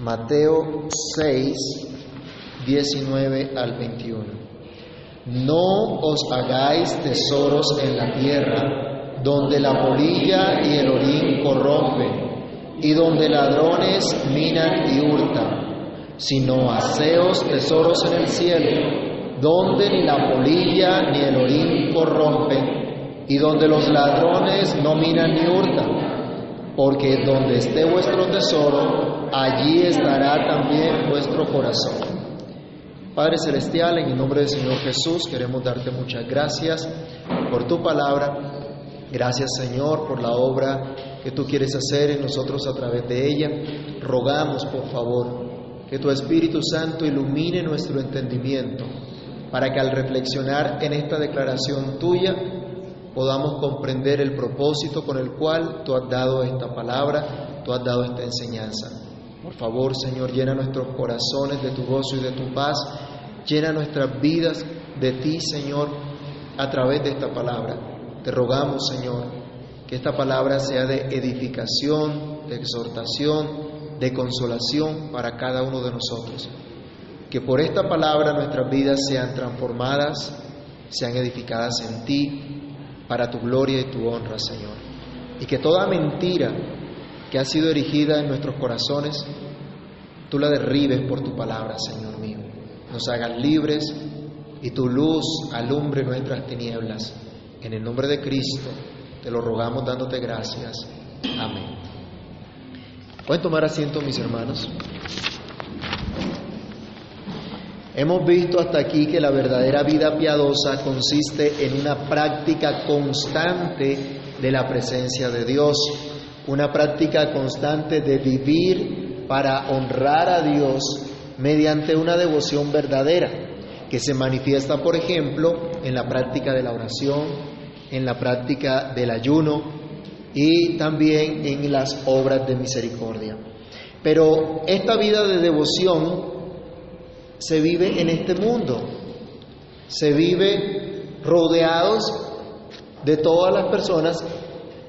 Mateo 6, 19 al 21. No os hagáis tesoros en la tierra, donde la polilla y el orín corrompen, y donde ladrones minan y hurtan, sino haceos tesoros en el cielo, donde ni la polilla ni el orín corrompen, y donde los ladrones no minan ni hurtan, porque donde esté vuestro tesoro, allí estará también vuestro corazón. Padre Celestial, en el nombre del Señor Jesús, queremos darte muchas gracias por tu palabra. Gracias Señor por la obra que tú quieres hacer en nosotros a través de ella. Rogamos, por favor, que tu Espíritu Santo ilumine nuestro entendimiento para que al reflexionar en esta declaración tuya podamos comprender el propósito con el cual tú has dado esta palabra, tú has dado esta enseñanza. Por favor, Señor, llena nuestros corazones de tu gozo y de tu paz. Llena nuestras vidas de ti, Señor, a través de esta palabra. Te rogamos, Señor, que esta palabra sea de edificación, de exhortación, de consolación para cada uno de nosotros. Que por esta palabra nuestras vidas sean transformadas, sean edificadas en ti, para tu gloria y tu honra, Señor. Y que toda mentira que ha sido erigida en nuestros corazones, tú la derribes por tu palabra, Señor mío. Nos hagas libres y tu luz alumbre nuestras tinieblas. En el nombre de Cristo te lo rogamos dándote gracias. Amén. Pueden tomar asiento, mis hermanos. Hemos visto hasta aquí que la verdadera vida piadosa consiste en una práctica constante de la presencia de Dios una práctica constante de vivir para honrar a Dios mediante una devoción verdadera, que se manifiesta, por ejemplo, en la práctica de la oración, en la práctica del ayuno y también en las obras de misericordia. Pero esta vida de devoción se vive en este mundo, se vive rodeados de todas las personas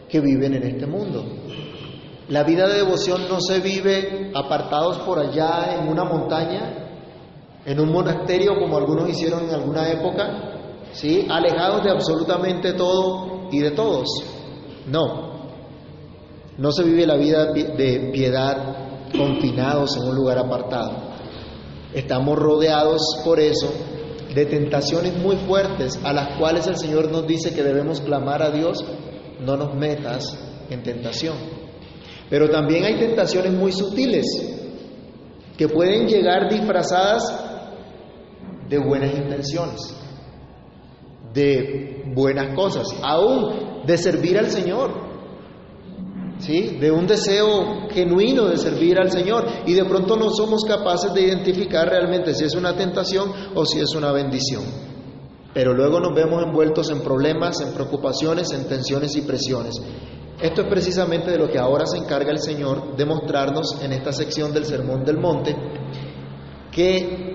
que viven en este mundo. La vida de devoción no se vive apartados por allá en una montaña, en un monasterio como algunos hicieron en alguna época, ¿sí? alejados de absolutamente todo y de todos. No, no se vive la vida de piedad confinados en un lugar apartado. Estamos rodeados por eso de tentaciones muy fuertes a las cuales el Señor nos dice que debemos clamar a Dios no nos metas en tentación. Pero también hay tentaciones muy sutiles que pueden llegar disfrazadas de buenas intenciones, de buenas cosas, aún de servir al Señor. ¿Sí? De un deseo genuino de servir al Señor y de pronto no somos capaces de identificar realmente si es una tentación o si es una bendición. Pero luego nos vemos envueltos en problemas, en preocupaciones, en tensiones y presiones. Esto es precisamente de lo que ahora se encarga el Señor de mostrarnos en esta sección del Sermón del Monte, que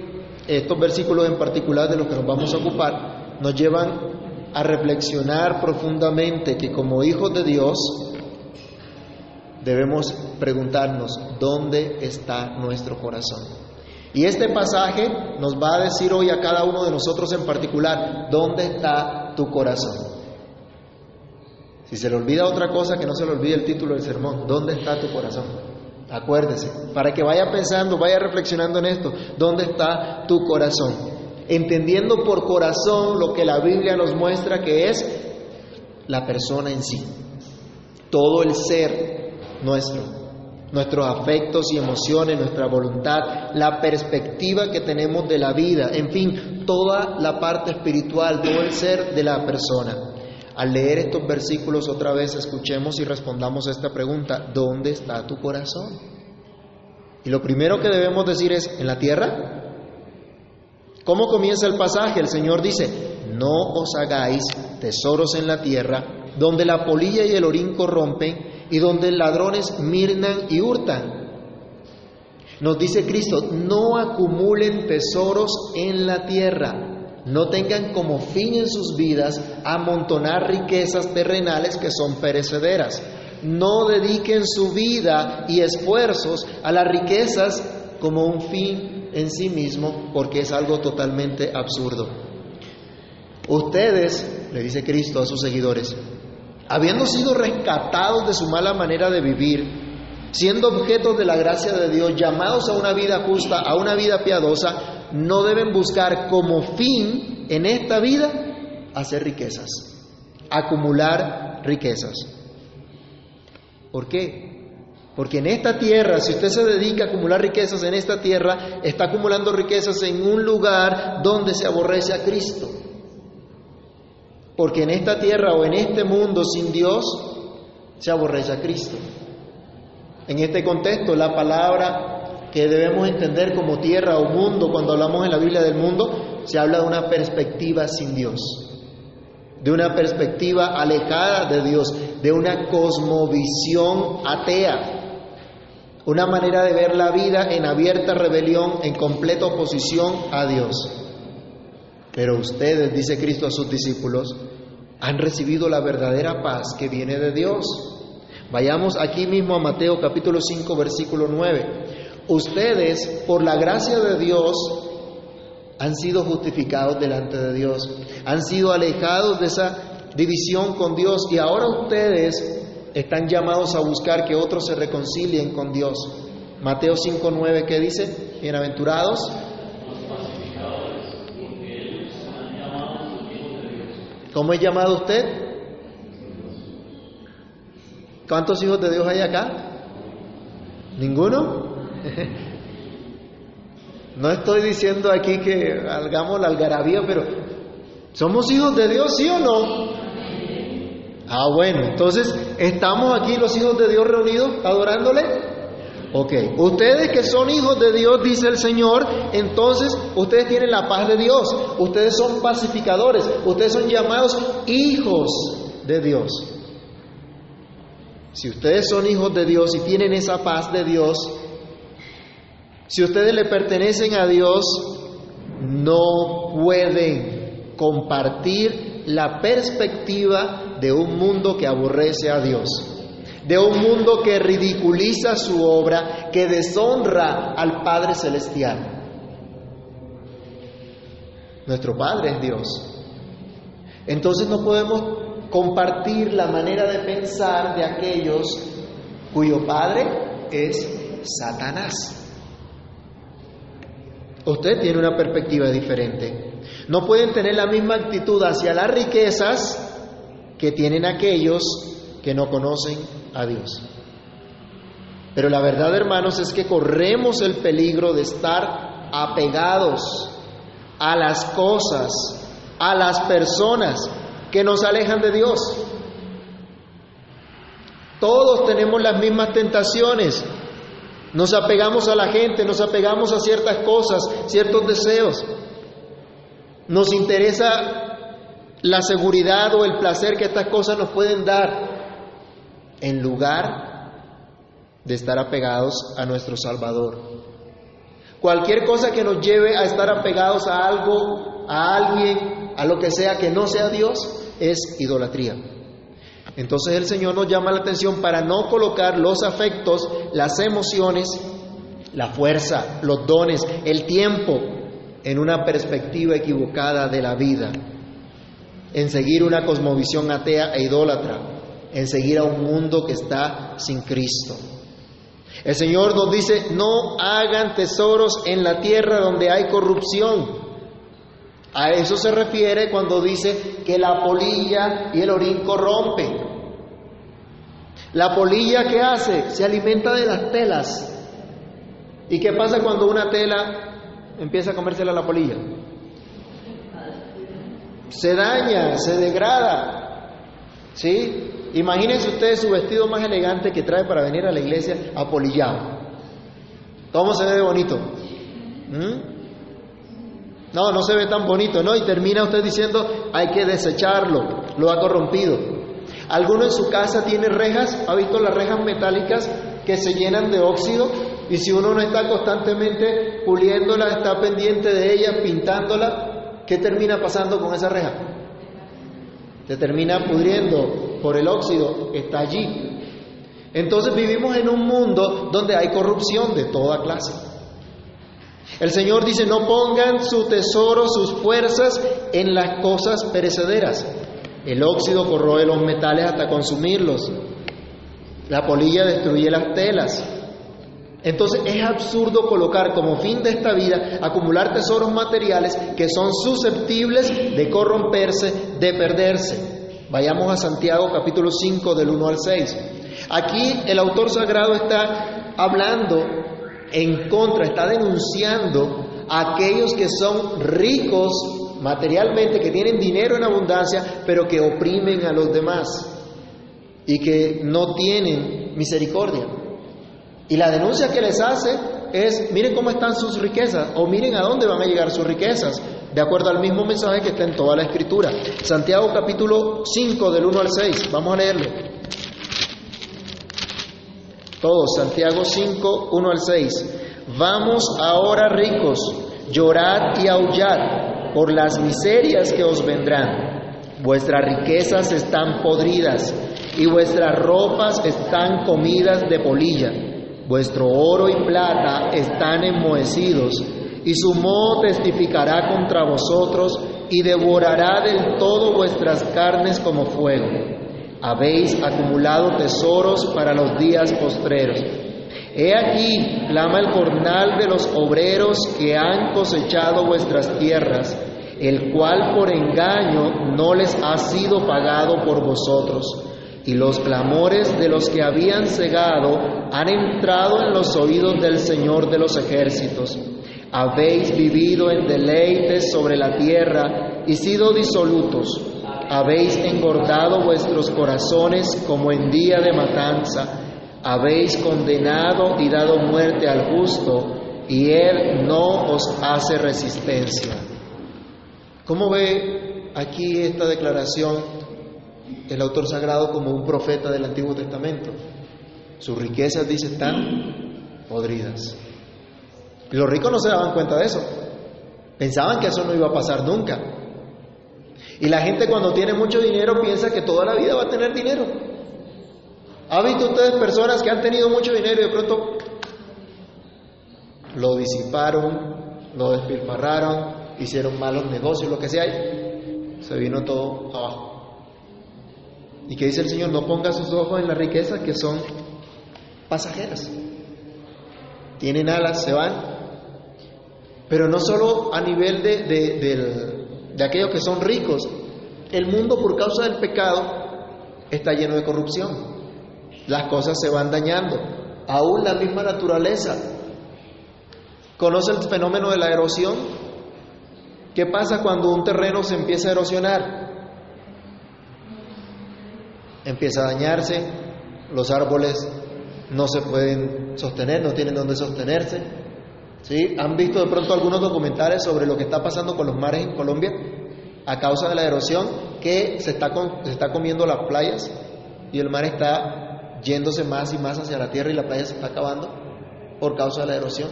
estos versículos en particular de los que nos vamos a ocupar nos llevan a reflexionar profundamente que como hijos de Dios debemos preguntarnos dónde está nuestro corazón. Y este pasaje nos va a decir hoy a cada uno de nosotros en particular, ¿dónde está tu corazón? Si se le olvida otra cosa, que no se le olvide el título del sermón, ¿dónde está tu corazón? Acuérdese, para que vaya pensando, vaya reflexionando en esto, ¿dónde está tu corazón? Entendiendo por corazón lo que la Biblia nos muestra que es la persona en sí, todo el ser nuestro, nuestros afectos y emociones, nuestra voluntad, la perspectiva que tenemos de la vida, en fin, toda la parte espiritual, todo el ser de la persona. Al leer estos versículos otra vez, escuchemos y respondamos a esta pregunta, ¿dónde está tu corazón? Y lo primero que debemos decir es, ¿en la tierra? ¿Cómo comienza el pasaje? El Señor dice, no os hagáis tesoros en la tierra, donde la polilla y el orín corrompen y donde ladrones mirnan y hurtan. Nos dice Cristo, no acumulen tesoros en la tierra, no tengan como fin en sus vidas amontonar riquezas terrenales que son perecederas. no dediquen su vida y esfuerzos a las riquezas como un fin en sí mismo, porque es algo totalmente absurdo. Ustedes, le dice Cristo a sus seguidores, habiendo sido rescatados de su mala manera de vivir, siendo objetos de la gracia de Dios, llamados a una vida justa, a una vida piadosa, no deben buscar como fin en esta vida hacer riquezas, acumular riquezas. ¿Por qué? Porque en esta tierra, si usted se dedica a acumular riquezas en esta tierra, está acumulando riquezas en un lugar donde se aborrece a Cristo. Porque en esta tierra o en este mundo sin Dios se aborrece a Cristo. En este contexto, la palabra que debemos entender como tierra o mundo, cuando hablamos en la Biblia del mundo, se habla de una perspectiva sin Dios, de una perspectiva alejada de Dios, de una cosmovisión atea, una manera de ver la vida en abierta rebelión, en completa oposición a Dios. Pero ustedes, dice Cristo a sus discípulos, han recibido la verdadera paz que viene de Dios. Vayamos aquí mismo a Mateo capítulo 5 versículo 9. Ustedes, por la gracia de Dios, han sido justificados delante de Dios, han sido alejados de esa división con Dios y ahora ustedes están llamados a buscar que otros se reconcilien con Dios. Mateo 5.9, ¿qué dice? Bienaventurados. ¿Cómo es llamado usted? ¿Cuántos hijos de Dios hay acá? ¿Ninguno? No estoy diciendo aquí que hagamos la algarabía, pero ¿somos hijos de Dios, sí o no? Ah, bueno, entonces, ¿estamos aquí los hijos de Dios reunidos adorándole? Ok, ustedes que son hijos de Dios, dice el Señor, entonces ustedes tienen la paz de Dios, ustedes son pacificadores, ustedes son llamados hijos de Dios. Si ustedes son hijos de Dios y tienen esa paz de Dios, si ustedes le pertenecen a Dios, no pueden compartir la perspectiva de un mundo que aborrece a Dios, de un mundo que ridiculiza su obra, que deshonra al Padre Celestial. Nuestro Padre es Dios. Entonces no podemos compartir la manera de pensar de aquellos cuyo Padre es Satanás. Usted tiene una perspectiva diferente. No pueden tener la misma actitud hacia las riquezas que tienen aquellos que no conocen a Dios. Pero la verdad, hermanos, es que corremos el peligro de estar apegados a las cosas, a las personas que nos alejan de Dios. Todos tenemos las mismas tentaciones, nos apegamos a la gente, nos apegamos a ciertas cosas, ciertos deseos. Nos interesa la seguridad o el placer que estas cosas nos pueden dar en lugar de estar apegados a nuestro Salvador. Cualquier cosa que nos lleve a estar apegados a algo, a alguien, a lo que sea que no sea Dios, es idolatría. Entonces el Señor nos llama la atención para no colocar los afectos, las emociones, la fuerza, los dones, el tiempo en una perspectiva equivocada de la vida, en seguir una cosmovisión atea e idólatra, en seguir a un mundo que está sin Cristo. El Señor nos dice, no hagan tesoros en la tierra donde hay corrupción a eso se refiere cuando dice que la polilla y el orín corrompen. La polilla ¿qué hace? Se alimenta de las telas. ¿Y qué pasa cuando una tela empieza a comérsela la polilla? Se daña, se degrada. ¿Sí? Imagínense ustedes su vestido más elegante que trae para venir a la iglesia apolillado. ¿Cómo se ve bonito? ¿Mm? No, no se ve tan bonito, ¿no? Y termina usted diciendo, hay que desecharlo, lo ha corrompido. ¿Alguno en su casa tiene rejas? ¿Ha visto las rejas metálicas que se llenan de óxido? Y si uno no está constantemente puliéndola, está pendiente de ella, pintándola, ¿qué termina pasando con esa reja? Se termina pudriendo por el óxido, está allí. Entonces vivimos en un mundo donde hay corrupción de toda clase. El Señor dice, no pongan su tesoro, sus fuerzas en las cosas perecederas. El óxido corroe los metales hasta consumirlos. La polilla destruye las telas. Entonces es absurdo colocar como fin de esta vida acumular tesoros materiales que son susceptibles de corromperse, de perderse. Vayamos a Santiago capítulo 5 del 1 al 6. Aquí el autor sagrado está hablando en contra, está denunciando a aquellos que son ricos materialmente, que tienen dinero en abundancia, pero que oprimen a los demás y que no tienen misericordia. Y la denuncia que les hace es, miren cómo están sus riquezas o miren a dónde van a llegar sus riquezas, de acuerdo al mismo mensaje que está en toda la escritura. Santiago capítulo 5 del 1 al 6, vamos a leerlo. Todos, Santiago 5, 1 al 6. Vamos ahora ricos, llorad y aullad por las miserias que os vendrán. Vuestras riquezas están podridas y vuestras ropas están comidas de polilla. Vuestro oro y plata están enmohecidos, y su moho testificará contra vosotros y devorará del todo vuestras carnes como fuego. Habéis acumulado tesoros para los días postreros. He aquí, clama el jornal de los obreros que han cosechado vuestras tierras, el cual por engaño no les ha sido pagado por vosotros y los clamores de los que habían cegado han entrado en los oídos del Señor de los ejércitos. Habéis vivido en deleites sobre la tierra y sido disolutos. Habéis engordado vuestros corazones como en día de matanza. Habéis condenado y dado muerte al justo, y él no os hace resistencia. ¿Cómo ve aquí esta declaración el autor sagrado como un profeta del Antiguo Testamento. Sus riquezas, dice, están podridas. Y los ricos no se daban cuenta de eso. Pensaban que eso no iba a pasar nunca. Y la gente cuando tiene mucho dinero piensa que toda la vida va a tener dinero. ¿Ha visto ustedes personas que han tenido mucho dinero y de pronto lo disiparon, lo despilfarraron, hicieron malos negocios, lo que sea, se vino todo abajo? Y que dice el Señor, no ponga sus ojos en la riqueza que son pasajeras. Tienen alas, se van. Pero no solo a nivel de, de, de aquellos que son ricos. El mundo por causa del pecado está lleno de corrupción. Las cosas se van dañando. Aún la misma naturaleza. ¿Conoce el fenómeno de la erosión? ¿Qué pasa cuando un terreno se empieza a erosionar? Empieza a dañarse, los árboles no se pueden sostener, no tienen dónde sostenerse. ¿Sí? ¿Han visto de pronto algunos documentales sobre lo que está pasando con los mares en Colombia a causa de la erosión que se está, se está comiendo las playas y el mar está yéndose más y más hacia la tierra y la playa se está acabando por causa de la erosión?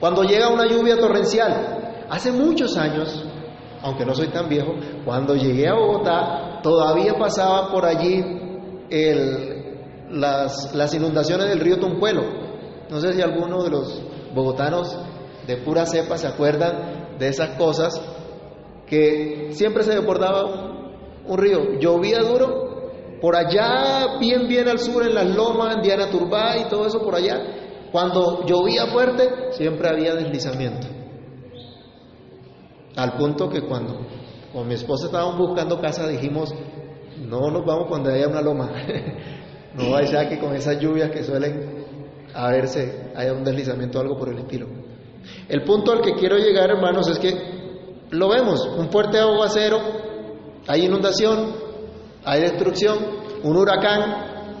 Cuando llega una lluvia torrencial, hace muchos años, aunque no soy tan viejo, cuando llegué a Bogotá, todavía pasaba por allí las, inundaciones del río Tumpuelo. No sé si alguno de los bogotanos de pura cepa se acuerdan de esas cosas que siempre se desbordaba un río. Llovía duro, por allá, bien, bien al sur, en las lomas, en Diana Turbá y todo eso por allá. Cuando llovía fuerte, siempre había deslizamiento. Al punto que cuando con mi esposa estábamos buscando casa dijimos, no nos vamos cuando haya una loma. no vaya que con esas lluvias que suelen haberse haya un deslizamiento o algo por el estilo. El punto al que quiero llegar, hermanos, es que lo vemos, un fuerte aguacero, hay inundación, hay destrucción, un huracán,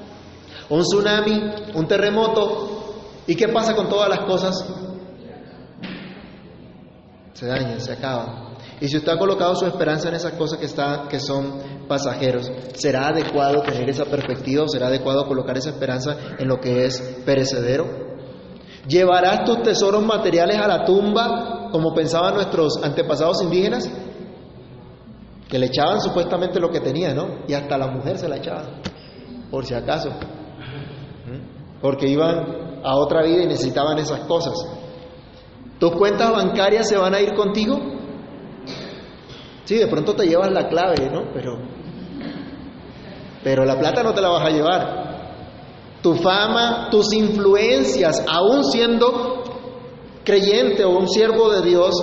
un tsunami, un terremoto. ¿Y qué pasa con todas las cosas se dañan, se acaban. Y si usted ha colocado su esperanza en esas cosas que, que son pasajeros, ¿será adecuado tener esa perspectiva o será adecuado colocar esa esperanza en lo que es perecedero? ¿Llevarás tus tesoros materiales a la tumba como pensaban nuestros antepasados indígenas? Que le echaban supuestamente lo que tenía, ¿no? Y hasta la mujer se la echaban, por si acaso. porque iban a otra vida y necesitaban esas cosas. ¿Tus cuentas bancarias se van a ir contigo? Sí, de pronto te llevas la clave, ¿no? Pero, pero la plata no te la vas a llevar. Tu fama, tus influencias, aún siendo creyente o un siervo de Dios,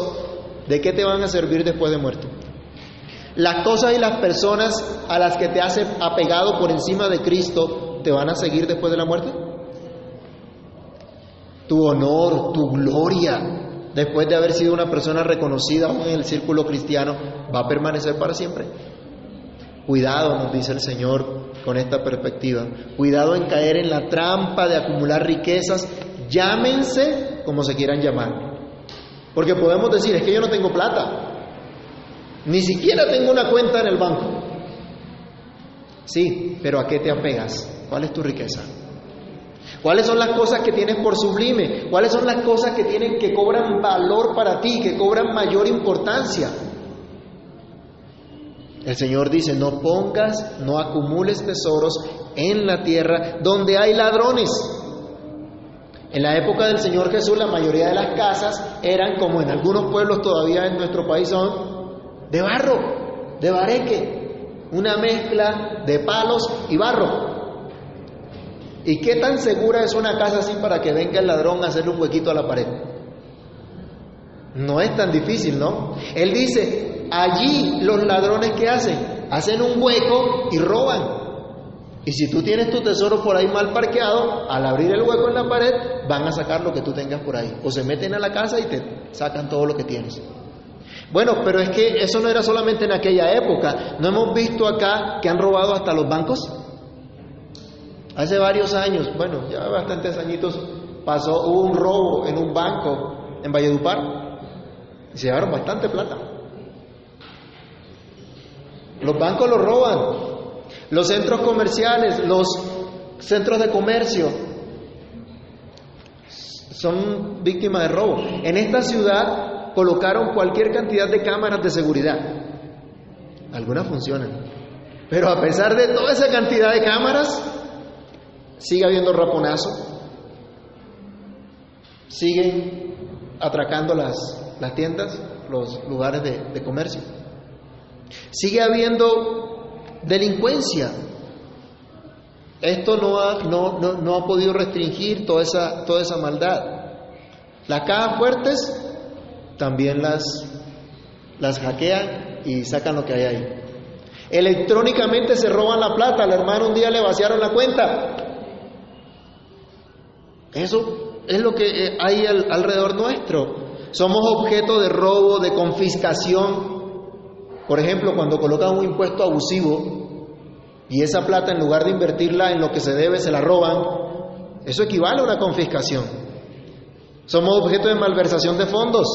¿de qué te van a servir después de muerto? Las cosas y las personas a las que te has apegado por encima de Cristo, ¿te van a seguir después de la muerte? Tu honor, tu gloria, después de haber sido una persona reconocida en el círculo cristiano, va a permanecer para siempre. Cuidado, nos dice el Señor con esta perspectiva. Cuidado en caer en la trampa de acumular riquezas, llámense como se quieran llamar. Porque podemos decir, es que yo no tengo plata, ni siquiera tengo una cuenta en el banco. Sí, pero ¿a qué te apegas? ¿Cuál es tu riqueza? ¿Cuáles son las cosas que tienes por sublime? ¿Cuáles son las cosas que tienen que cobran valor para ti, que cobran mayor importancia? El Señor dice, no pongas, no acumules tesoros en la tierra donde hay ladrones. En la época del Señor Jesús la mayoría de las casas eran, como en algunos pueblos todavía en nuestro país son, de barro, de bareque, una mezcla de palos y barro. ¿Y qué tan segura es una casa así para que venga el ladrón a hacerle un huequito a la pared? No es tan difícil, ¿no? Él dice, allí los ladrones que hacen, hacen un hueco y roban. Y si tú tienes tu tesoro por ahí mal parqueado, al abrir el hueco en la pared, van a sacar lo que tú tengas por ahí. O se meten a la casa y te sacan todo lo que tienes. Bueno, pero es que eso no era solamente en aquella época. ¿No hemos visto acá que han robado hasta los bancos? Hace varios años, bueno, ya bastantes añitos, pasó, hubo un robo en un banco en Valledupar y se llevaron bastante plata. Los bancos los roban, los centros comerciales, los centros de comercio son víctimas de robo. En esta ciudad colocaron cualquier cantidad de cámaras de seguridad. Algunas funcionan. Pero a pesar de toda esa cantidad de cámaras, sigue habiendo raponazo, siguen atracando las, las tiendas, los lugares de, comercio, sigue habiendo delincuencia. Esto no ha, no, no, no ha podido restringir toda esa, toda esa maldad. Las cajas fuertes también las, las hackean y sacan lo que hay ahí. Electrónicamente se roban la plata. Al hermano un día le vaciaron la cuenta. Eso es lo que eh, hay alrededor nuestro. Somos objeto de robo, de confiscación. Por ejemplo, cuando colocan un impuesto abusivo y esa plata en lugar de invertirla en lo que se debe se la roban, eso equivale a una confiscación. Somos objeto de malversación de fondos.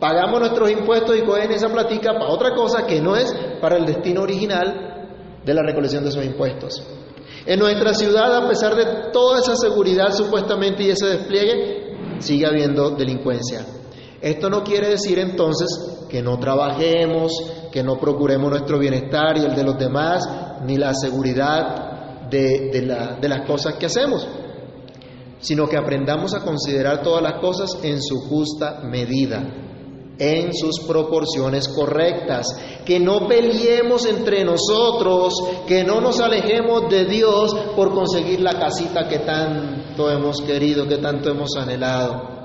Pagamos nuestros impuestos y cogen esa platica para otra cosa que no es para el destino original de la recolección de esos impuestos. En nuestra ciudad, a pesar de toda esa seguridad supuestamente y ese despliegue, sigue habiendo delincuencia. Esto no quiere decir entonces que no trabajemos, que no procuremos nuestro bienestar y el de los demás, ni la seguridad de, de las cosas que hacemos, sino que aprendamos a considerar todas las cosas en su justa medida en sus proporciones correctas, que no peleemos entre nosotros, que no nos alejemos de Dios por conseguir la casita que tanto hemos querido, que tanto hemos anhelado.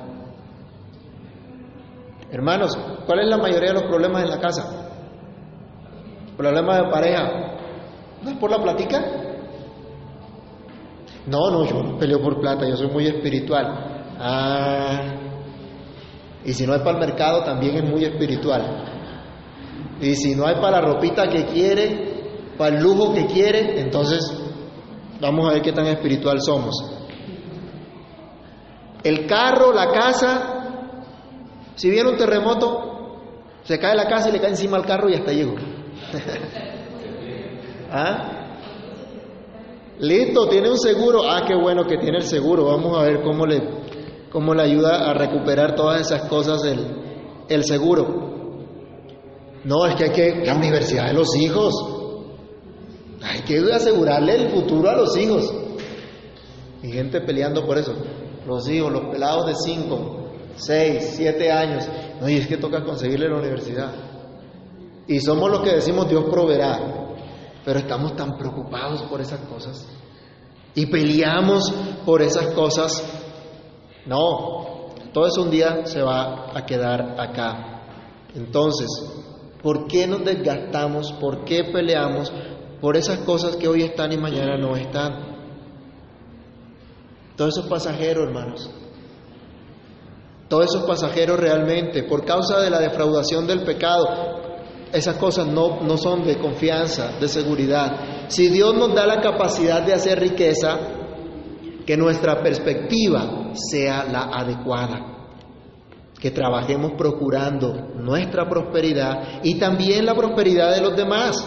Hermanos, ¿cuál es la mayoría de los problemas en la casa? ¿Problemas de pareja? ¿No es por la platica? No, no, yo no peleo por plata, yo soy muy espiritual. Ah, y si no hay para el mercado, también es muy espiritual. Y si no hay para la ropita que quiere, para el lujo que quiere, entonces vamos a ver qué tan espiritual somos. El carro, la casa, si viene un terremoto, se cae la casa y le cae encima al carro y hasta llegó. ¿Ah? Listo, tiene un seguro. Ah, qué bueno que tiene el seguro. Vamos a ver cómo le cómo le ayuda a recuperar todas esas cosas el, el seguro. No, es que hay que la universidad de los hijos. Hay que asegurarle el futuro a los hijos. Y gente peleando por eso. Los hijos, los pelados de 5, 6, 7 años. No, y es que toca conseguirle la universidad. Y somos los que decimos Dios proveerá. Pero estamos tan preocupados por esas cosas. Y peleamos por esas cosas. No, todo eso un día se va a quedar acá. Entonces, ¿por qué nos desgastamos? ¿Por qué peleamos por esas cosas que hoy están y mañana no están? Todo eso es pasajero, hermanos. Todo eso es pasajero realmente. Por causa de la defraudación del pecado, esas cosas no, no son de confianza, de seguridad. Si Dios nos da la capacidad de hacer riqueza, que nuestra perspectiva sea la adecuada. Que trabajemos procurando nuestra prosperidad y también la prosperidad de los demás,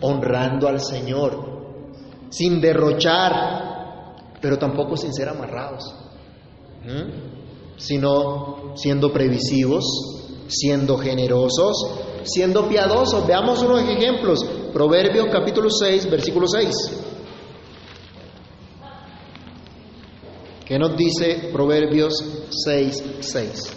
honrando al Señor, sin derrochar, pero tampoco sin ser amarrados, sino siendo previsivos, siendo generosos, siendo piadosos. Veamos unos ejemplos. Proverbios capítulo 6, versículo 6. ¿Qué nos dice Proverbios 6, 6?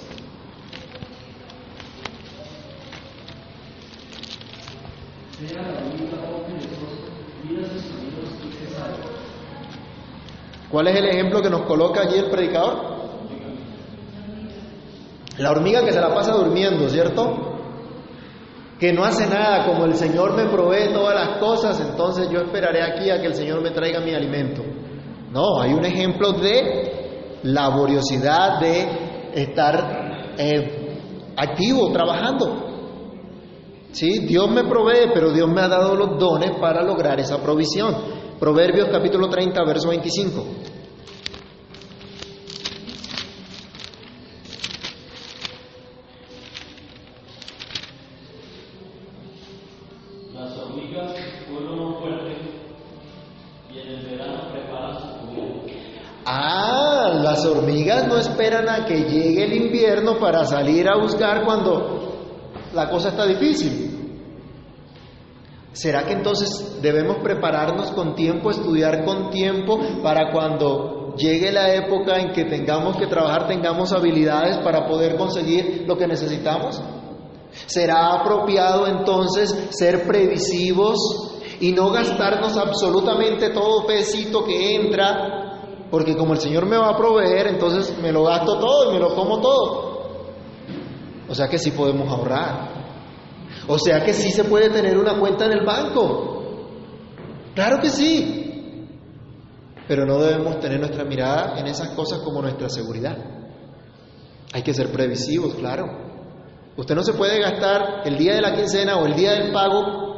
¿Cuál es el ejemplo que nos coloca allí el predicador? La hormiga que se la pasa durmiendo, ¿cierto? Que no hace nada, como el Señor me provee todas las cosas, entonces yo esperaré aquí a que el Señor me traiga mi alimento. No, hay un ejemplo de laboriosidad, de estar eh, activo, trabajando. Sí, Dios me provee, pero Dios me ha dado los dones para lograr esa provisión. Proverbios capítulo 30, verso 25. Esperan a que llegue el invierno para salir a buscar cuando la cosa está difícil. ¿Será que entonces debemos prepararnos con tiempo, estudiar con tiempo, para cuando llegue la época en que tengamos que trabajar, tengamos habilidades para poder conseguir lo que necesitamos? ¿Será apropiado entonces ser previsivos y no gastarnos absolutamente todo pesito que entra? Porque como el Señor me va a proveer, entonces me lo gasto todo y me lo como todo. O sea que sí podemos ahorrar. O sea que sí se puede tener una cuenta en el banco. Claro que sí. Pero no debemos tener nuestra mirada en esas cosas como nuestra seguridad. Hay que ser previsivos, claro. Usted no se puede gastar el día de la quincena o el día del pago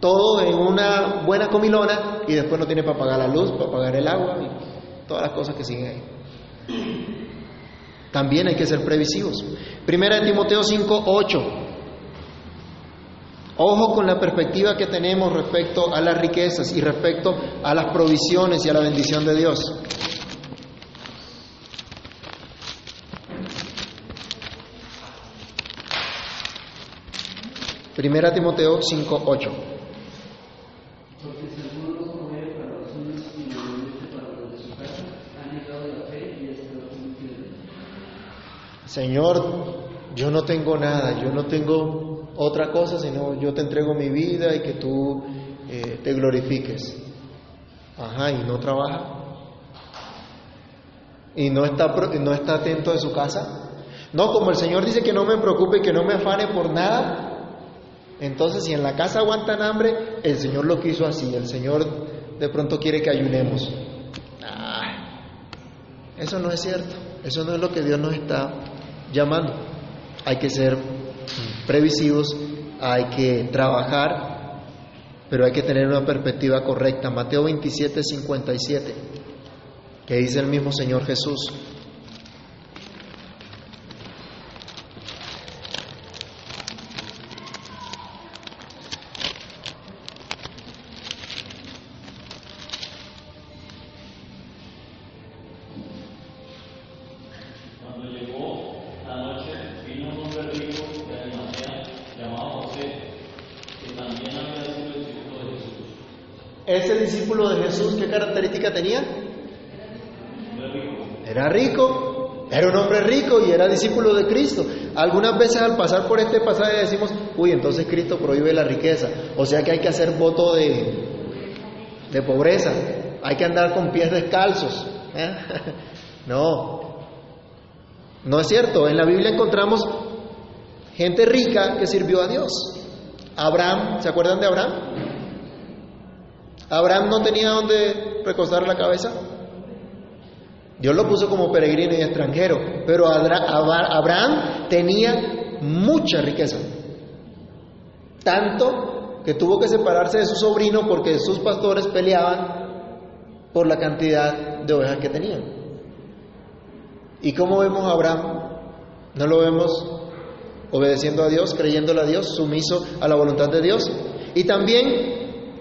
todo en una buena comilona y después no tiene para pagar la luz, para pagar el agua y todas las cosas que siguen ahí. También hay que ser previsivos. Primera de Timoteo 5, 8. Ojo con la perspectiva que tenemos respecto a las riquezas y respecto a las provisiones y a la bendición de Dios. Primera Timoteo 5, 8. Porque si alguno no provee para los suyos y no para los de su casa, ha negado la fe y es peor que un infiel. Señor, yo no tengo nada, yo no tengo otra cosa, sino yo te entrego mi vida y que tú eh, te glorifiques. Ajá, y no trabaja. Y no está, no está atento de su casa. No, como el Señor dice que no me preocupe y que no me afane por nada, entonces si en la casa aguantan hambre, el Señor lo quiso así, el Señor de pronto quiere que ayunemos. Ah, eso no es cierto, eso no es lo que Dios nos está llamando. Hay que ser previsivos, hay que trabajar, pero hay que tener una perspectiva correcta. Mateo 27, 57, que dice el mismo Señor Jesús. Ese discípulo de Jesús, ¿qué característica tenía? Era rico, era un hombre rico y era discípulo de Cristo. Algunas veces al pasar por este pasaje decimos, uy, entonces Cristo prohíbe la riqueza. O sea que hay que hacer voto de, de pobreza. Hay que andar con pies descalzos. ¿eh? No, no es cierto. En la Biblia encontramos gente rica que sirvió a Dios. Abraham, ¿se acuerdan de Abraham? Abraham no tenía donde recostar la cabeza. Dios lo puso como peregrino y extranjero, pero Abraham tenía mucha riqueza. Tanto que tuvo que separarse de su sobrino porque sus pastores peleaban por la cantidad de ovejas que tenían. ¿Y cómo vemos a Abraham? ¿No lo vemos obedeciendo a Dios, creyéndole a Dios, sumiso a la voluntad de Dios. Y también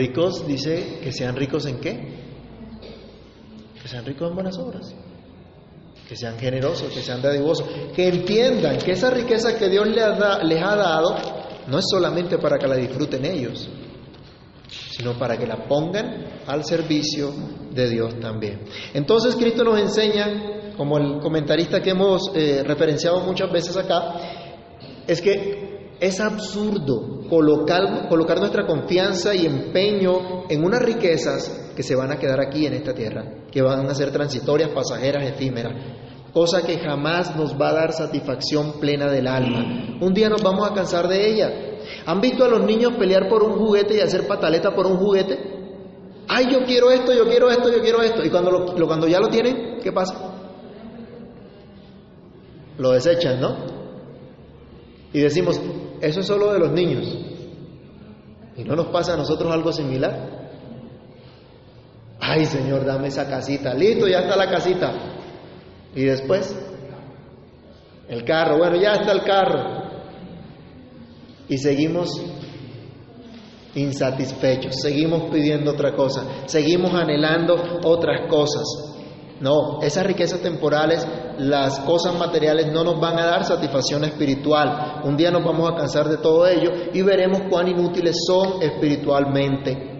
ricos dice que sean ricos en qué? Que sean ricos en buenas obras. Que sean generosos, que sean dadivosos. Que entiendan que esa riqueza que Dios les ha, dado no es solamente para que la disfruten ellos, sino para que la pongan al servicio de Dios también. Entonces Cristo nos enseña, como el comentarista que hemos eh, referenciado muchas veces acá, es que es absurdo colocar, colocar nuestra confianza y empeño en unas riquezas que se van a quedar aquí en esta tierra, que van a ser transitorias, pasajeras, efímeras, cosa que jamás nos va a dar satisfacción plena del alma. Un día nos vamos a cansar de ella. ¿Han visto a los niños pelear por un juguete y hacer pataleta por un juguete? Ay, yo quiero esto, yo quiero esto, yo quiero esto. Y cuando, lo, cuando ya lo tienen, ¿qué pasa? Lo desechan, ¿no? Y decimos, eso es solo de los niños. ¿Y no nos pasa a nosotros algo similar? Ay, Señor, dame esa casita. Listo, ya está la casita. Y después, el carro. Bueno, ya está el carro. Y seguimos insatisfechos, seguimos pidiendo otra cosa, seguimos anhelando otras cosas. No, esas riquezas temporales, las cosas materiales no nos van a dar satisfacción espiritual. Un día nos vamos a cansar de todo ello y veremos cuán inútiles son espiritualmente.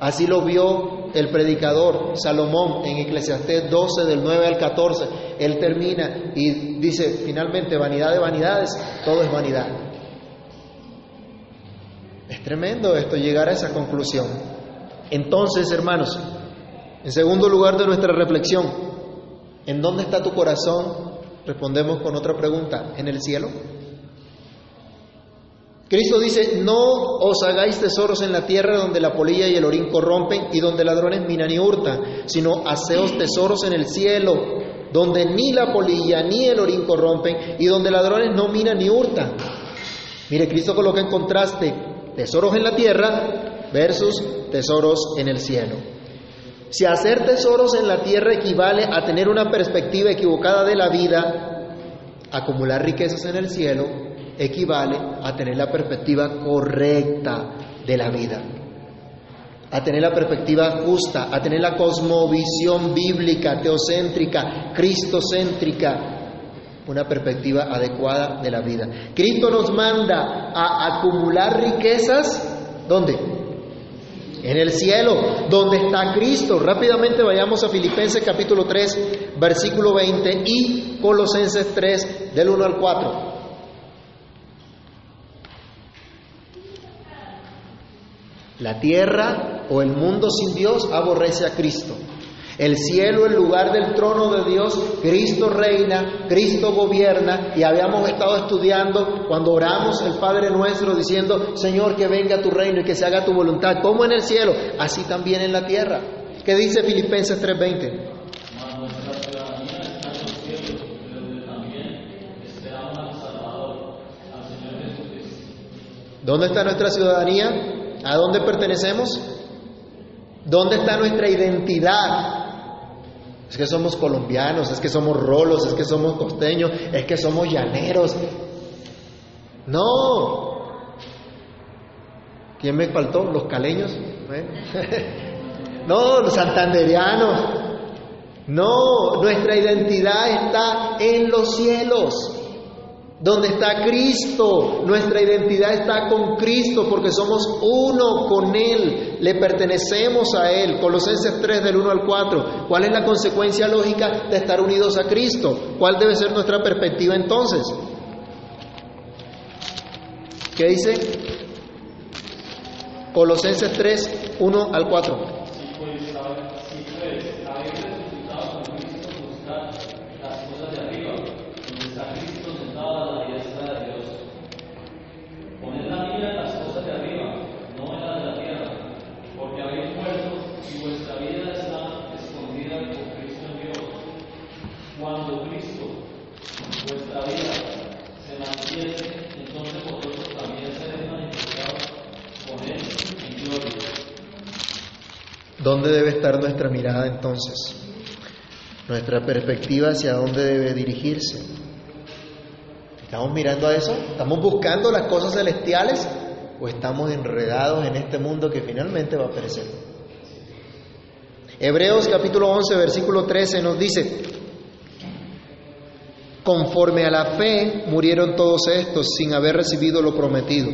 Así lo vio el predicador Salomón en Eclesiastés 12 del 9 al 14. Él termina y dice, finalmente, vanidad de vanidades, todo es vanidad. Es tremendo esto, llegar a esa conclusión. Entonces, hermanos, en segundo lugar de nuestra reflexión, ¿en dónde está tu corazón? Respondemos con otra pregunta, ¿en el cielo? Cristo dice, no os hagáis tesoros en la tierra donde la polilla y el orín corrompen y donde ladrones minan y hurtan, sino haceos tesoros en el cielo, donde ni la polilla ni el orín corrompen y donde ladrones no minan ni hurtan. Mire, Cristo coloca en contraste tesoros en la tierra versus tesoros en el cielo. Si hacer tesoros en la tierra equivale a tener una perspectiva equivocada de la vida, acumular riquezas en el cielo equivale a tener la perspectiva correcta de la vida, a tener la perspectiva justa, a tener la cosmovisión bíblica, teocéntrica, cristocéntrica, una perspectiva adecuada de la vida. Cristo nos manda a acumular riquezas, ¿dónde? En el cielo, donde está Cristo. Rápidamente vayamos a Filipenses capítulo 3, versículo 20 y Colosenses 3, del 1 al 4. La tierra o el mundo sin Dios aborrece a Cristo. El cielo, el lugar del trono de Dios, Cristo reina, Cristo gobierna y habíamos estado estudiando cuando oramos el Padre nuestro diciendo, Señor, que venga tu reino y que se haga tu voluntad, como en el cielo, así también en la tierra. ¿Qué dice Filipenses 3:20? ¿Dónde está nuestra ciudadanía? ¿A dónde pertenecemos? ¿Dónde está nuestra identidad? Es que somos colombianos, es que somos rolos, es que somos costeños, es que somos llaneros. No. ¿Quién me faltó? ¿Los caleños? Bueno. no, los santanderianos. No, nuestra identidad está en los cielos, donde está Cristo. Nuestra identidad está con Cristo porque somos uno con Él, le pertenecemos a Él. Colosenses 3 del 1 al 4. ¿Cuál es la consecuencia lógica de estar unidos a Cristo? ¿Cuál debe ser nuestra perspectiva entonces? ¿Qué dice? Colosenses 3, 1 al 4. Si pues, si pues habéis resucitado con Cristo, buscad las cosas de arriba, donde está Cristo sentado a la diestra de Dios. Poned la mira en las cosas de arriba, no en las de la tierra, porque habéis muerto y vuestra vida está escondida con Cristo en Dios. Cuando Cristo, vuestra vida, se manifieste, entonces vosotros también seréis manifestados con Él en gloria. ¿Dónde debe estar nuestra mirada entonces? Nuestra perspectiva hacia dónde debe dirigirse. ¿Estamos mirando a eso? ¿Estamos buscando las cosas celestiales o estamos enredados en este mundo que finalmente va a perecer? Hebreos capítulo 11, versículo 13 nos dice, conforme a la fe murieron todos estos sin haber recibido lo prometido,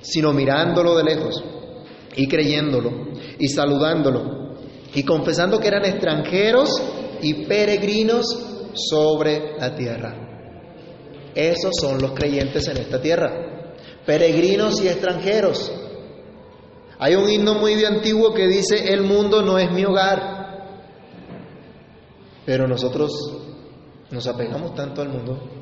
sino mirándolo de lejos y creyéndolo y saludándolo y confesando que eran extranjeros y peregrinos sobre la tierra. Esos son los creyentes en esta tierra, peregrinos y extranjeros. Hay un himno muy antiguo que dice, el mundo no es mi hogar, pero nosotros nos apegamos tanto al mundo,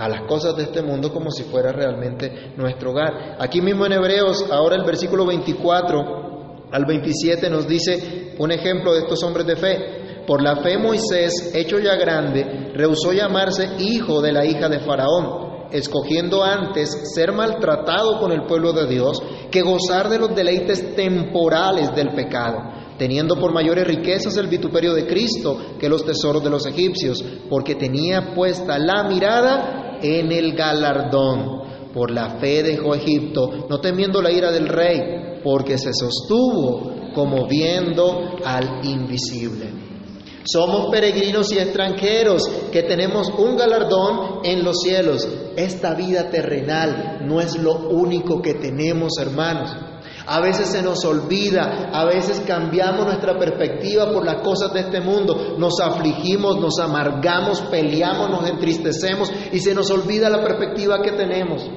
a las cosas de este mundo como si fuera realmente nuestro hogar. Aquí mismo en Hebreos, ahora el versículo 24 al 27 nos dice un ejemplo de estos hombres de fe. Por la fe Moisés, hecho ya grande, rehusó llamarse hijo de la hija de Faraón, escogiendo antes ser maltratado con el pueblo de Dios que gozar de los deleites temporales del pecado, teniendo por mayores riquezas el vituperio de Cristo que los tesoros de los egipcios, porque tenía puesta la mirada en el galardón. Por la fe dejó Egipto, no temiendo la ira del rey, porque se sostuvo como viendo al invisible. Somos peregrinos y extranjeros que tenemos un galardón en los cielos. Esta vida terrenal no es lo único que tenemos, hermanos. A veces se nos olvida, a veces cambiamos nuestra perspectiva por las cosas de este mundo, nos afligimos, nos amargamos, peleamos, nos entristecemos y se nos olvida la perspectiva que tenemos.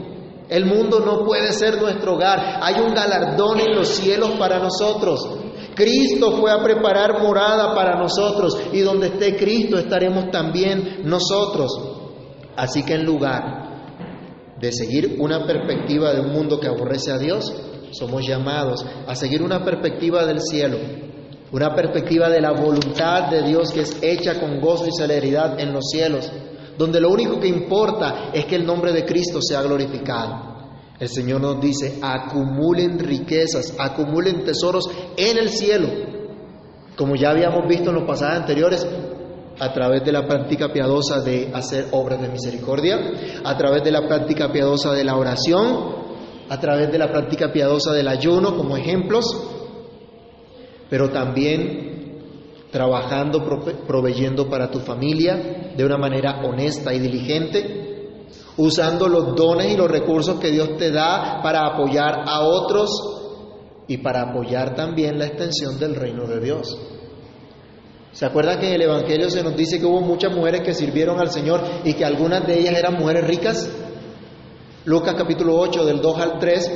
El mundo no puede ser nuestro hogar, hay un galardón en los cielos para nosotros. Cristo fue a preparar morada para nosotros y donde esté Cristo estaremos también nosotros. Así que en lugar de seguir una perspectiva de un mundo que aborrece a Dios, somos llamados a seguir una perspectiva del cielo, una perspectiva de la voluntad de Dios que es hecha con gozo y celeridad en los cielos, donde lo único que importa es que el nombre de Cristo sea glorificado. El Señor nos dice, acumulen riquezas, acumulen tesoros en el cielo, como ya habíamos visto en los pasajes anteriores, a través de la práctica piadosa de hacer obras de misericordia, a través de la práctica piadosa de la oración, a través de la práctica piadosa del ayuno como ejemplos, pero también trabajando, proveyendo para tu familia de una manera honesta y diligente, usando los dones y los recursos que Dios te da para apoyar a otros y para apoyar también la extensión del reino de Dios. ¿Se acuerda que en el Evangelio se nos dice que hubo muchas mujeres que sirvieron al Señor y que algunas de ellas eran mujeres ricas? Lucas capítulo 8 del 2 al 3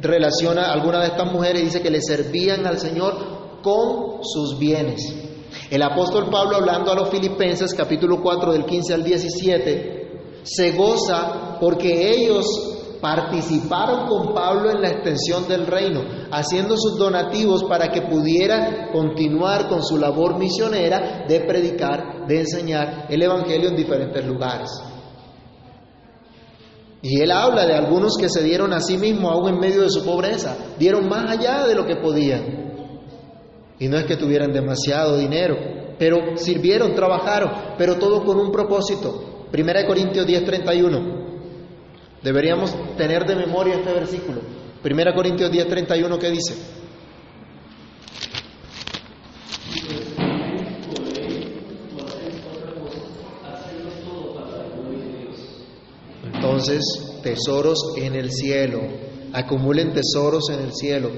relaciona a algunas de estas mujeres y dice que le servían al Señor con sus bienes. El apóstol Pablo hablando a los filipenses capítulo 4 del 15 al 17 se goza porque ellos participaron con Pablo en la extensión del reino, haciendo sus donativos para que pudiera continuar con su labor misionera de predicar, de enseñar el Evangelio en diferentes lugares. Y él habla de algunos que se dieron a sí mismos aún en medio de su pobreza, dieron más allá de lo que podían. Y no es que tuvieran demasiado dinero, pero sirvieron, trabajaron, pero todo con un propósito. Primera de Corintios 10:31. Deberíamos tener de memoria este versículo. Primera Corintios 10:31 ¿qué dice? Y pues también podéis o hacéis otra cosa, hacerlo todo para la gloria de Dios. Entonces, tesoros en el cielo, acumulen tesoros en el cielo,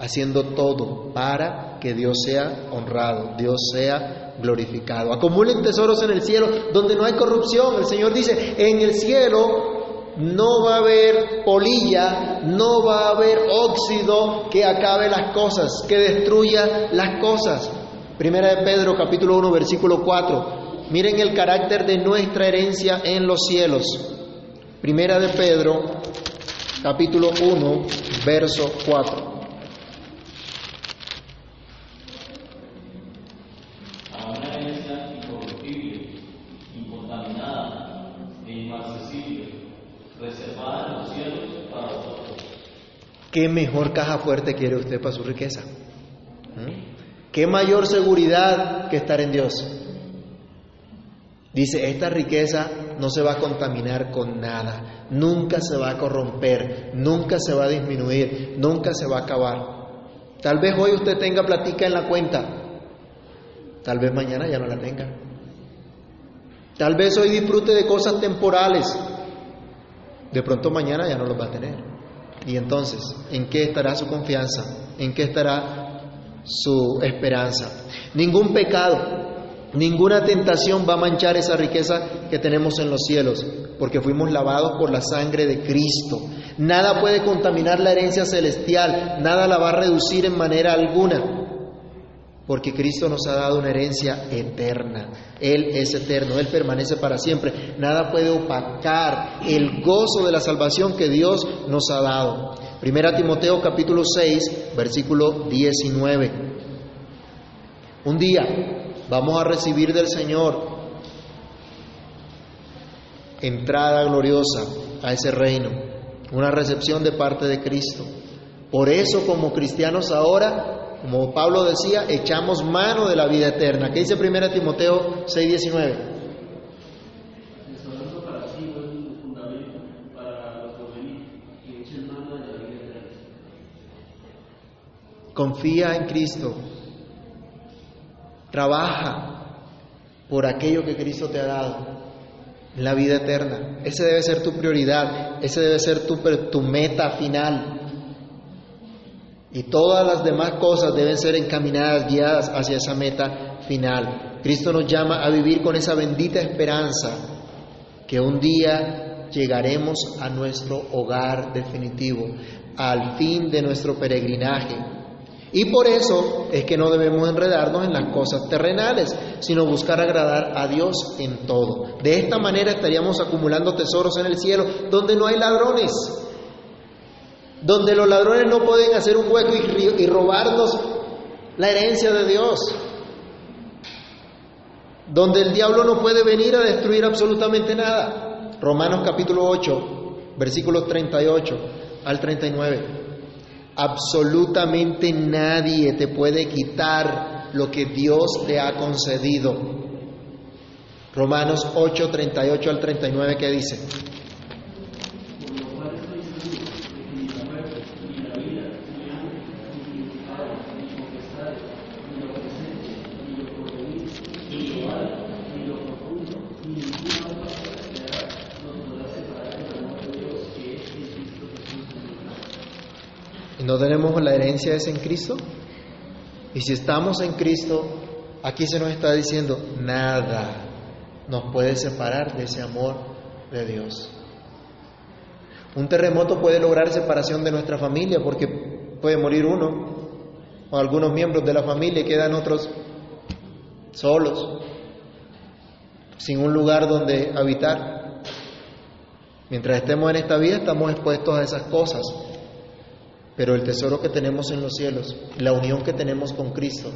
haciendo todo para que Dios sea honrado, Dios sea glorificado. Acumulen tesoros en el cielo donde no hay corrupción. El Señor dice, en el cielo no va a haber polilla, no va a haber óxido que acabe las cosas, que destruya las cosas. Primera de Pedro capítulo 1 versículo 4. Miren el carácter de nuestra herencia en los cielos. Primera de Pedro capítulo 1 verso 4. a una herencia incorruptible, incontaminada e inmarcesible, reservada en los cielos para vosotros. ¿Qué mejor caja fuerte quiere usted para su riqueza? ¿Mm? ¿Qué mayor seguridad que estar en Dios? Dice, esta riqueza no se va a contaminar con nada, nunca se va a corromper, nunca se va a disminuir, nunca se va a acabar. Tal vez hoy usted tenga platica en la cuenta, tal vez mañana ya no la tenga. Tal vez hoy disfrute de cosas temporales, de pronto mañana ya no los va a tener. Y entonces, ¿en qué estará su confianza? ¿En qué estará su esperanza? Ningún pecado, ninguna tentación va a manchar esa riqueza que tenemos en los cielos, porque fuimos lavados por la sangre de Cristo. Nada puede contaminar la herencia celestial, nada la va a reducir en manera alguna porque Cristo nos ha dado una herencia eterna. Él es eterno, Él permanece para siempre. Nada puede opacar el gozo de la salvación que Dios nos ha dado. Primera Timoteo capítulo 6, versículo 19. Un día vamos a recibir del Señor entrada gloriosa a ese reino, una recepción de parte de Cristo. Por eso como cristianos ahora, como Pablo decía, echamos mano de la vida eterna. ¿Qué dice 1 Timoteo 6:19? restaurando para sí buen fundamento para lo porvenir, y echen mano de la vida eterna. Confía en Cristo. Trabaja por aquello que Cristo te ha dado, la vida eterna. Ese debe ser tu prioridad, ese debe ser tu meta final. Y todas las demás cosas deben ser encaminadas, guiadas hacia esa meta final. Cristo nos llama a vivir con esa bendita esperanza que un día llegaremos a nuestro hogar definitivo, al fin de nuestro peregrinaje. Y por eso es que no debemos enredarnos en las cosas terrenales, sino buscar agradar a Dios en todo. De esta manera estaríamos acumulando tesoros en el cielo, donde no hay ladrones, donde los ladrones no pueden hacer un hueco y, y robarnos la herencia de Dios, donde el diablo no puede venir a destruir absolutamente nada. Romanos capítulo 8, versículos 38 al 39. Absolutamente nadie te puede quitar lo que Dios te ha concedido. Romanos 8, 38 al 39, ¿qué dice? Por lo cual estoy seguro de que ni la muerte, ni la vida, ni ángeles, ni principados, ni potestades, ni lo presente, ni lo porvenir, ni lo alto, ni lo profundo, ni ninguna otra cosa creada nos podrá separar del amor de Dios que es en Cristo Jesús nuestro Señor. ¿Y tenemos la herencia esa en Cristo? Y si estamos en Cristo, aquí se nos está diciendo, nada nos puede separar de ese amor de Dios. Un terremoto puede lograr separación de nuestra familia porque puede morir uno o algunos miembros de la familia y quedan otros solos, sin un lugar donde habitar. Mientras estemos en esta vida estamos expuestos a esas cosas, pero el tesoro que tenemos en los cielos, la unión que tenemos con Cristo,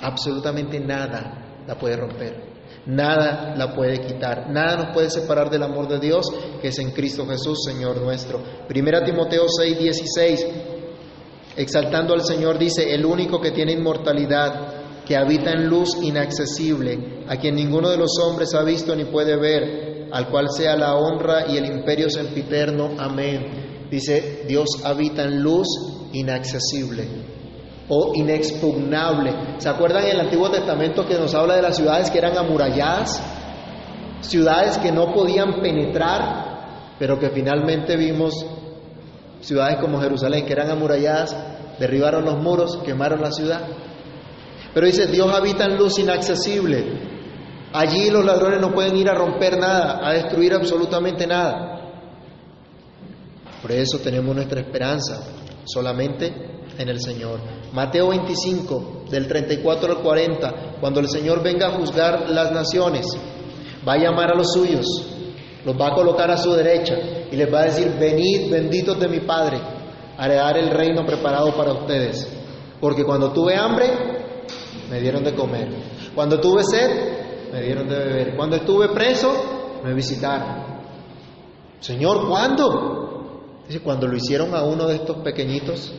absolutamente nada la puede romper. Nada la puede quitar, nada nos puede separar del amor de Dios que es en Cristo Jesús, Señor nuestro. Primera Timoteo 6, 16, exaltando al Señor, dice, el único que tiene inmortalidad, que habita en luz inaccesible, a quien ninguno de los hombres ha visto ni puede ver, al cual sea la honra y el imperio sempiterno. Amén. Dice, Dios habita en luz inaccesible o inexpugnable. ¿Se acuerdan en el Antiguo Testamento que nos habla de las ciudades que eran amuralladas? Ciudades que no podían penetrar, pero que finalmente vimos ciudades como Jerusalén que eran amuralladas, derribaron los muros, quemaron la ciudad. Pero dice, Dios habita en luz inaccesible. Allí los ladrones no pueden ir a romper nada, a destruir absolutamente nada. Por eso tenemos nuestra esperanza solamente en el Señor. Mateo 25, del 34 al 40, cuando el Señor venga a juzgar las naciones, va a llamar a los suyos, los va a colocar a su derecha y les va a decir, venid benditos de mi Padre, a heredar el reino preparado para ustedes. Porque cuando tuve hambre, me dieron de comer. Cuando tuve sed, me dieron de beber. Cuando estuve preso, me visitaron. Señor, ¿cuándo? Dice, cuando lo hicieron a uno de estos pequeñitos,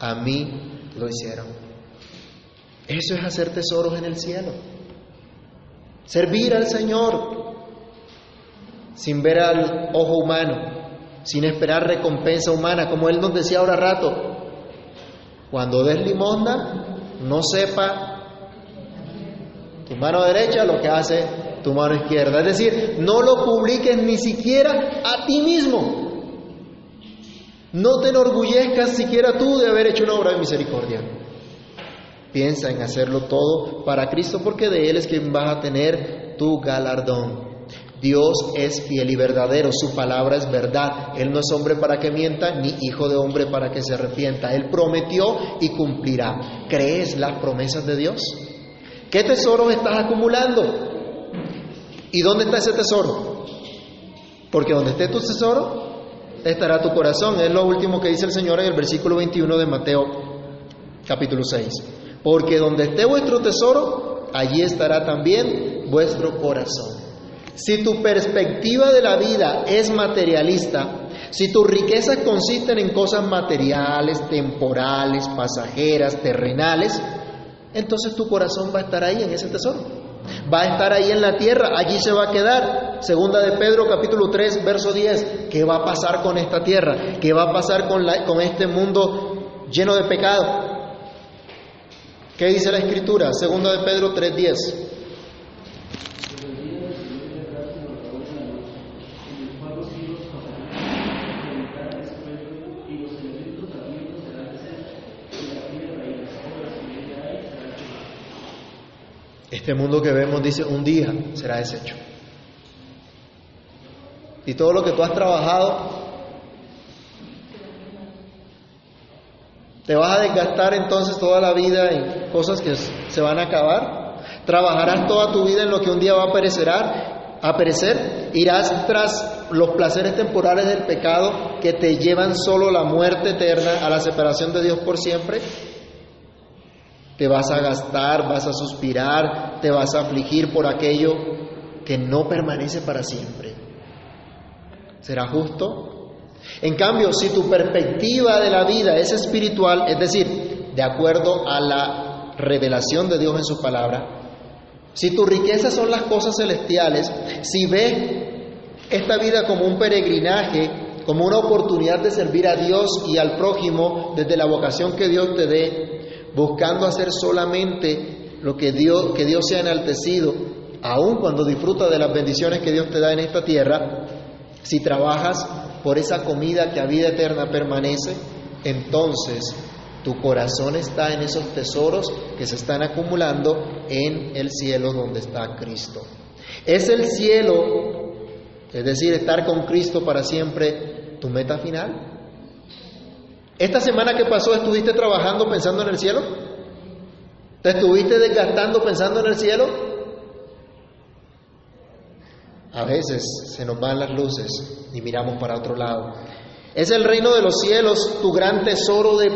a mí lo hicieron. Eso es hacer tesoros en el cielo. Servir al Señor sin ver al ojo humano, sin esperar recompensa humana, como Él nos decía ahora rato. Cuando des limosna, no sepa tu mano derecha lo que hace tu mano izquierda. Es decir, no lo publiques ni siquiera a ti mismo. No te enorgullezcas siquiera tú de haber hecho una obra de misericordia. Piensa en hacerlo todo para Cristo porque de Él es quien vas a tener tu galardón. Dios es fiel y verdadero, su palabra es verdad. Él no es hombre para que mienta, ni hijo de hombre para que se arrepienta. Él prometió y cumplirá. ¿Crees las promesas de Dios? ¿Qué tesoros estás acumulando? ¿Y dónde está ese tesoro? Porque donde esté tu tesoro, estará tu corazón. Es lo último que dice el Señor en el versículo 21 de Mateo capítulo 6. Porque donde esté vuestro tesoro, allí estará también vuestro corazón. Si tu perspectiva de la vida es materialista, si tus riquezas consisten en cosas materiales, temporales, pasajeras, terrenales, entonces tu corazón va a estar ahí en ese tesoro. Va a estar ahí en la tierra, allí se va a quedar. Segunda de Pedro capítulo 3, verso 10. ¿Qué va a pasar con esta tierra? ¿Qué va a pasar con, la, con este mundo lleno de pecado? ¿Qué dice la escritura? Segunda de Pedro 3, 10. Este mundo que vemos dice, un día será deshecho. Y todo lo que tú has trabajado, te vas a desgastar entonces toda la vida en cosas que se van a acabar. Trabajarás toda tu vida en lo que un día va a perecer, a perecer. Irás tras los placeres temporales del pecado que te llevan solo la muerte eterna, a la separación de Dios por siempre. Te vas a gastar, vas a suspirar, te vas a afligir por aquello que no permanece para siempre. ¿Será justo? En cambio, si tu perspectiva de la vida es espiritual, es decir, de acuerdo a la revelación de Dios en su palabra, si tu riqueza son las cosas celestiales, si ves esta vida como un peregrinaje, como una oportunidad de servir a Dios y al prójimo desde la vocación que Dios te dé, buscando hacer solamente lo que Dios, que Dios sea enaltecido, aun cuando disfruta de las bendiciones que Dios te da en esta tierra, si trabajas por esa comida que a vida eterna permanece, entonces tu corazón está en esos tesoros que se están acumulando en el cielo donde está Cristo. ¿Es el cielo, es decir, estar con Cristo para siempre, tu meta final? ¿Esta semana que pasó estuviste trabajando pensando en el cielo? ¿Te estuviste desgastando pensando en el cielo? A veces se nos van las luces y miramos para otro lado. ¿Es el reino de los cielos tu gran tesoro de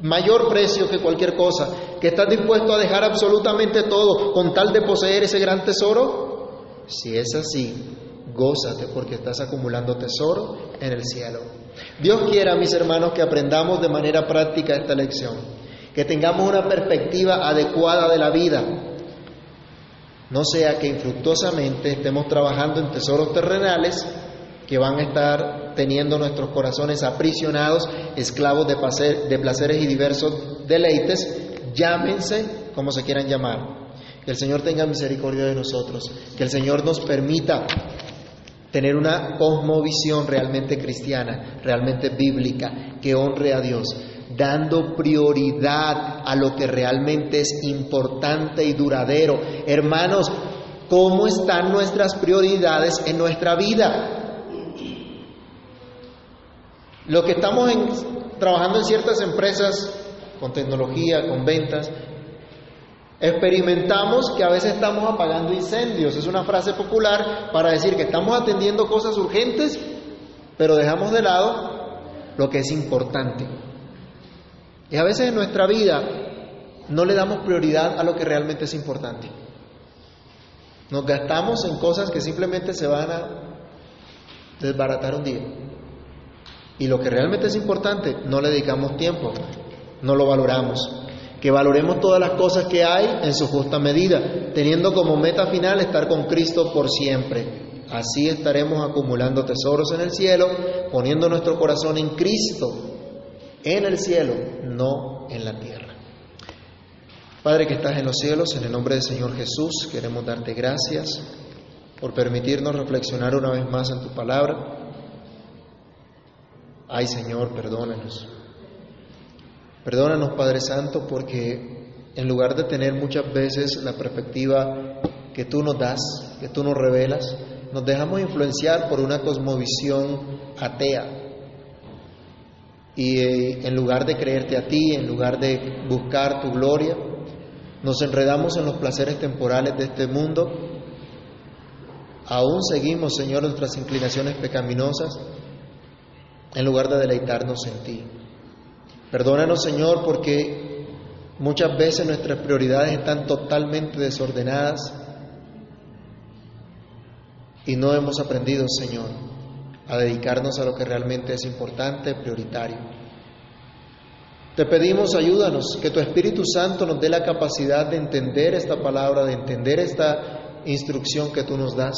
mayor precio que cualquier cosa, que estás dispuesto a dejar absolutamente todo con tal de poseer ese gran tesoro? Si es así, gózate porque estás acumulando tesoro en el cielo. Dios quiera, mis hermanos, que aprendamos de manera práctica esta lección, que tengamos una perspectiva adecuada de la vida, no sea que infructuosamente estemos trabajando en tesoros terrenales que van a estar teniendo nuestros corazones aprisionados, esclavos de, de placeres y diversos deleites, llámense como se quieran llamar. Que el Señor tenga misericordia de nosotros, que el Señor nos permita tener una cosmovisión realmente cristiana, realmente bíblica, que honre a Dios, dando prioridad a lo que realmente es importante y duradero. Hermanos, ¿cómo están nuestras prioridades en nuestra vida? Lo que estamos trabajando en ciertas empresas con tecnología, con ventas, experimentamos que a veces estamos apagando incendios. Es una frase popular para decir que estamos atendiendo cosas urgentes, pero dejamos de lado lo que es importante. Y a veces en nuestra vida no le damos prioridad a lo que realmente es importante. Nos gastamos en cosas que simplemente se van a desbaratar un día. Y lo que realmente es importante, no le dedicamos tiempo, no lo valoramos. Que valoremos todas las cosas que hay en su justa medida, teniendo como meta final estar con Cristo por siempre. Así estaremos acumulando tesoros en el cielo, poniendo nuestro corazón en Cristo, en el cielo, no en la tierra. Padre que estás en los cielos, en el nombre del Señor Jesús, queremos darte gracias por permitirnos reflexionar una vez más en tu palabra. Ay Señor, perdónanos. Perdónanos Padre Santo porque en lugar de tener muchas veces la perspectiva que tú nos das, que tú nos revelas, nos dejamos influenciar por una cosmovisión atea. Y eh, en lugar de creerte a ti, en lugar de buscar tu gloria, nos enredamos en los placeres temporales de este mundo. Aún seguimos, Señor, nuestras inclinaciones pecaminosas en lugar de deleitarnos en ti. Perdónanos, Señor, porque muchas veces nuestras prioridades están totalmente desordenadas y no hemos aprendido, Señor, a dedicarnos a lo que realmente es importante, prioritario. Te pedimos, ayúdanos, que tu Espíritu Santo nos dé la capacidad de entender esta palabra, de entender esta instrucción que tú nos das,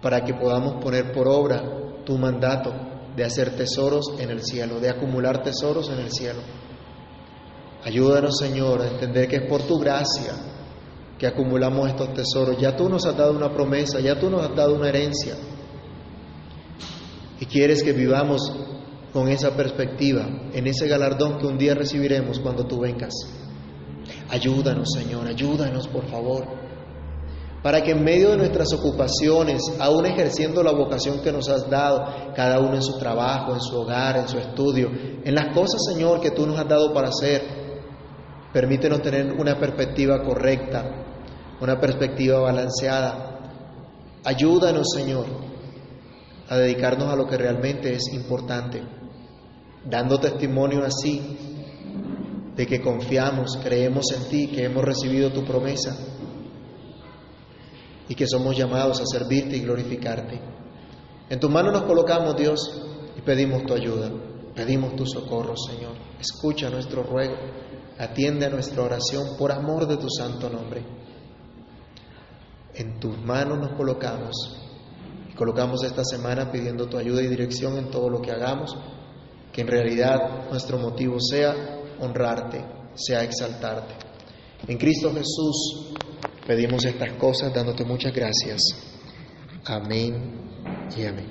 para que podamos poner por obra tu mandato de hacer tesoros en el cielo, de acumular tesoros en el cielo. Ayúdanos, Señor, a entender que es por tu gracia que acumulamos estos tesoros. Ya tú nos has dado una promesa, ya tú nos has dado una herencia. Y quieres que vivamos con esa perspectiva, en ese galardón que un día recibiremos cuando tú vengas. Ayúdanos, Señor, ayúdanos, por favor para que en medio de nuestras ocupaciones, aún ejerciendo la vocación que nos has dado, cada uno en su trabajo, en su hogar, en su estudio, en las cosas, Señor, que tú nos has dado para hacer, permítenos tener una perspectiva correcta, una perspectiva balanceada. Ayúdanos, Señor, a dedicarnos a lo que realmente es importante, dando testimonio así de que confiamos, creemos en ti, que hemos recibido tu promesa y que somos llamados a servirte y glorificarte. En tu mano nos colocamos, Dios, y pedimos tu ayuda, pedimos tu socorro, Señor. Escucha nuestro ruego, atiende a nuestra oración por amor de tu santo nombre. En tus manos nos colocamos y colocamos esta semana pidiendo tu ayuda y dirección en todo lo que hagamos, que en realidad nuestro motivo sea honrarte, sea exaltarte. En Cristo Jesús Pedimos estas cosas dándote muchas gracias. Amén y amén.